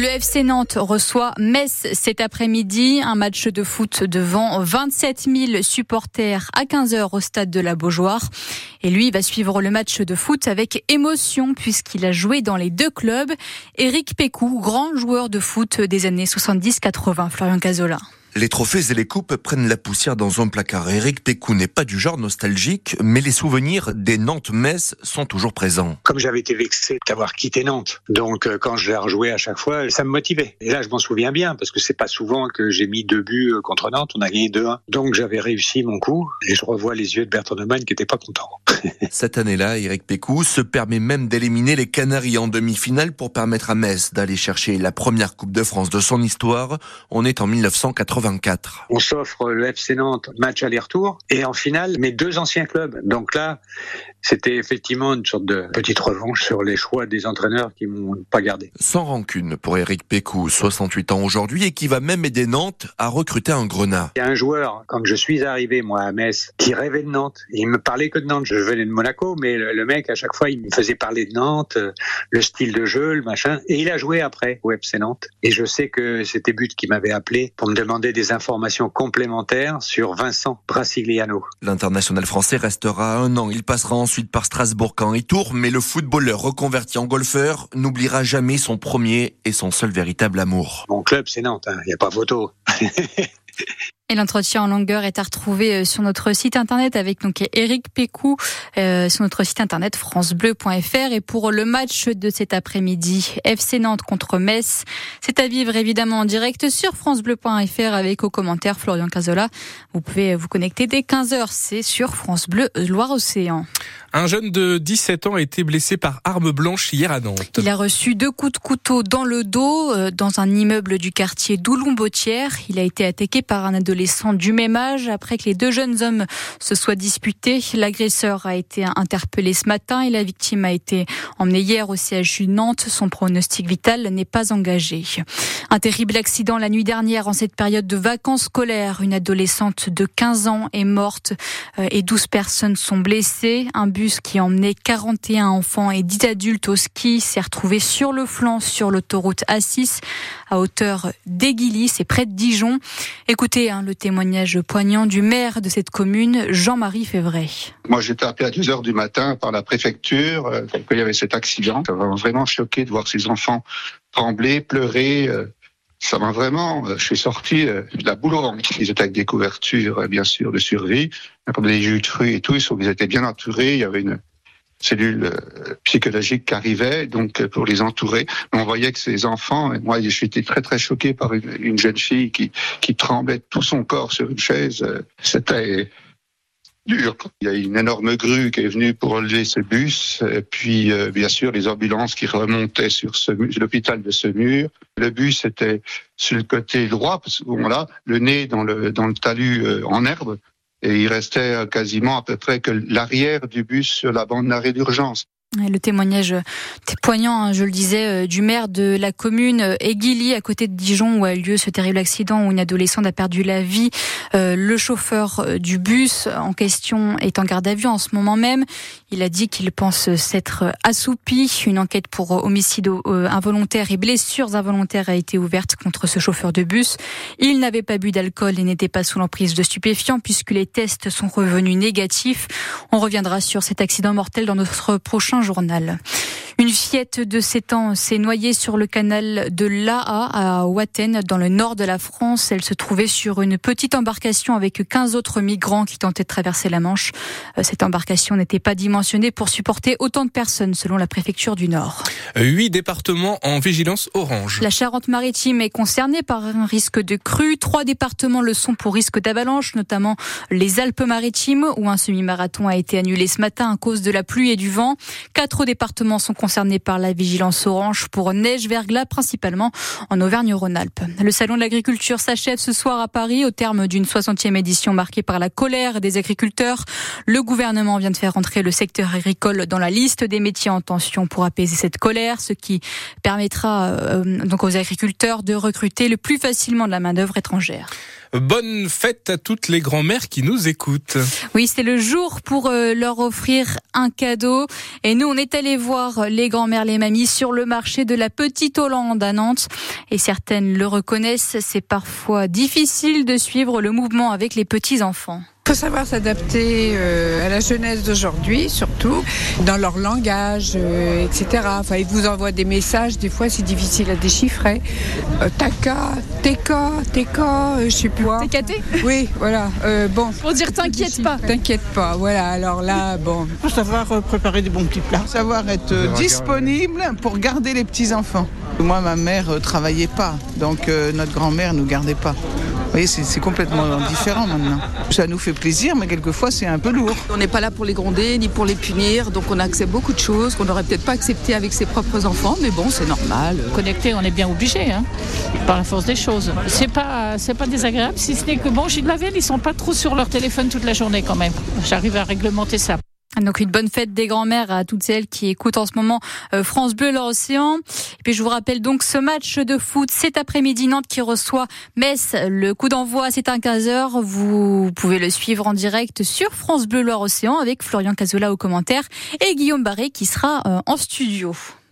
Le FC Nantes reçoit Metz cet après-midi, un match de foot devant 27 000 supporters à 15h au stade de la Beaujoire. Et lui va suivre le match de foot avec émotion puisqu'il a joué dans les deux clubs. Éric Pécou, grand joueur de foot des années 70-80, Florian Cazola. Les trophées et les coupes prennent la poussière dans un placard. Eric Pécou n'est pas du genre nostalgique, mais les souvenirs des Nantes-Metz sont toujours présents. Comme j'avais été vexé d'avoir quitté Nantes, donc euh, quand je l'ai rejoué à chaque fois, ça me motivait. Et là, je m'en souviens bien, parce que c'est pas souvent que j'ai mis deux buts euh, contre Nantes, on a gagné 2-1. Donc j'avais réussi mon coup, et je revois les yeux de Bertrand Neumann qui était pas content. Cette année-là, Eric Pécou se permet même d'éliminer les Canaries en demi-finale pour permettre à Metz d'aller chercher la première Coupe de France de son histoire. On est en 1980. On s'offre le FC Nantes match aller-retour et en finale mes deux anciens clubs. Donc là, c'était effectivement une sorte de petite revanche sur les choix des entraîneurs qui m'ont pas gardé. Sans rancune pour Eric Pécou, 68 ans aujourd'hui et qui va même aider Nantes à recruter un grenat. Il y a un joueur, quand je suis arrivé moi à Metz, qui rêvait de Nantes. Il me parlait que de Nantes. Je venais de Monaco, mais le, mec à chaque fois il me faisait parler de Nantes, euh, le style de jeu, le machin. Et il a joué après au FC Nantes. Et je sais que c'était But qui m'avait appelé pour me demander des informations complémentaires sur Vincent Brasigliano. L'international français restera un an. Il passera ensuite par Strasbourg quand il tourne, mais le footballeur reconverti en golfeur n'oubliera jamais son premier et son seul véritable amour. Mon club, c'est Nantes, il hein. n'y a pas photo. Et l'entretien en longueur est à retrouver euh, sur notre site internet avec donc Eric Pécou euh, sur notre site internet francebleu.fr et pour le match de cet après-midi FC Nantes contre Metz, c'est à vivre évidemment en direct sur francebleu.fr avec aux commentaires Florian Cazola. Vous pouvez vous connecter dès 15h, c'est sur France Bleu Loire-Océan. Un jeune de 17 ans a été blessé par arme blanche hier à Nantes. Il a reçu deux coups de couteau dans le dos euh, dans un immeuble du quartier d'Oulon-Bautière. Il a été attaqué par un adolescent du même âge après que les deux jeunes hommes se soient disputés. L'agresseur a été interpellé ce matin et la victime a été emmenée hier au CHU Nantes. Son pronostic vital n'est pas engagé. Un terrible accident la nuit dernière en cette période de vacances scolaires. Une adolescente de 15 ans est morte euh, et 12 personnes sont blessées. Un bus qui emmenait 41 enfants et 10 adultes au ski s'est retrouvé sur le flanc sur l'autoroute A6 à hauteur d'Aiguilly, c'est près de Dijon. Écoutez hein, le témoignage poignant du maire de cette commune, Jean-Marie Févray. Moi j'étais appelé à 2 heures du matin par la préfecture euh, qu'il y avait cet accident. Ça m'a vraiment choqué de voir ces enfants trembler, pleurer. Euh, ça m'a vraiment, euh, je suis sorti de la boule au ventre. Ils étaient avec des couvertures, bien sûr, de survie, comme des jus de fruits et tout. Ils étaient bien entourés. Il y avait une cellule euh, psychologique qui arrivait, donc pour les entourer. On voyait que ces enfants, et moi j'étais très très choqué par une, jeune fille qui, qui tremblait tout son corps sur une chaise. C'était dur. Il y a une énorme grue qui est venue pour relever ce bus, et puis euh, bien sûr les ambulances qui remontaient sur l'hôpital de Semur. Le bus était sur le côté droit, parce le nez dans le, dans le talus euh, en herbe, et il restait euh, quasiment à peu près que l'arrière du bus sur la bande d'arrêt d'urgence. Le témoignage poignant, hein, je le disais, euh, du maire de la commune Aiguilly, à côté de Dijon, où a eu lieu ce terrible accident où une adolescente a perdu la vie. Euh, le chauffeur euh, du bus en question est en garde à vue en ce moment même. Il a dit qu'il pense s'être assoupi. Une enquête pour homicide involontaire et blessures involontaires a été ouverte contre ce chauffeur de bus. Il n'avait pas bu d'alcool et n'était pas sous l'emprise de stupéfiants puisque les tests sont revenus négatifs. On reviendra sur cet accident mortel dans notre prochain journal. Une fillette de 7 ans s'est noyée sur le canal de l'Aa à Ouaten, dans le nord de la France. Elle se trouvait sur une petite embarcation avec 15 autres migrants qui tentaient de traverser la Manche. Euh, cette embarcation n'était pas dimensionnée pour supporter autant de personnes, selon la préfecture du Nord. Huit départements en vigilance orange. La Charente-Maritime est concernée par un risque de crue. Trois départements le sont pour risque d'avalanche, notamment les Alpes-Maritimes, où un semi-marathon a été annulé ce matin à cause de la pluie et du vent. Quatre départements sont concernés concernés par la vigilance orange pour neige verglas, principalement en Auvergne-Rhône-Alpes. Le salon de l'agriculture s'achève ce soir à Paris au terme d'une 60e édition marquée par la colère des agriculteurs. Le gouvernement vient de faire entrer le secteur agricole dans la liste des métiers en tension pour apaiser cette colère, ce qui permettra euh, donc aux agriculteurs de recruter le plus facilement de la main-d'œuvre étrangère. Bonne fête à toutes les grand-mères qui nous écoutent. Oui, c'est le jour pour euh, leur offrir un cadeau. Et nous, on est allé voir les grand-mères, les mamies sur le marché de la Petite Hollande à Nantes. Et certaines le reconnaissent, c'est parfois difficile de suivre le mouvement avec les petits-enfants. Il faut savoir s'adapter euh, à la jeunesse d'aujourd'hui, surtout dans leur langage, euh, etc. Enfin, ils vous envoient des messages, des fois c'est difficile à déchiffrer. Euh, taka, teka, teka, euh, je sais plus quoi. TKT Oui, voilà. Euh, bon. Pour dire t'inquiète pas. T'inquiète pas, voilà. Alors là, bon. Faut savoir préparer des bons petits plats. Savoir être euh, disponible pour garder les petits-enfants. Moi, ma mère euh, travaillait pas, donc euh, notre grand-mère nous gardait pas. Vous voyez, c'est c'est complètement différent maintenant. Ça nous fait plaisir, mais quelquefois c'est un peu lourd. On n'est pas là pour les gronder ni pour les punir, donc on accepte beaucoup de choses qu'on n'aurait peut-être pas acceptées avec ses propres enfants, mais bon, c'est normal. Connecté, on est bien obligé, hein, par la force des choses. C'est pas, c'est pas désagréable, si ce n'est que bon, j'ai de la veille, ils sont pas trop sur leur téléphone toute la journée quand même. J'arrive à réglementer ça. Donc une bonne fête des grands-mères à toutes celles qui écoutent en ce moment euh, France Bleu l'océan. Et puis je vous rappelle donc ce match de foot cet après-midi Nantes qui reçoit Metz. Le coup d'envoi c'est à 15h. Vous pouvez le suivre en direct sur France Bleu Loire Océan avec Florian Cazola au commentaire et Guillaume Barré qui sera euh, en studio.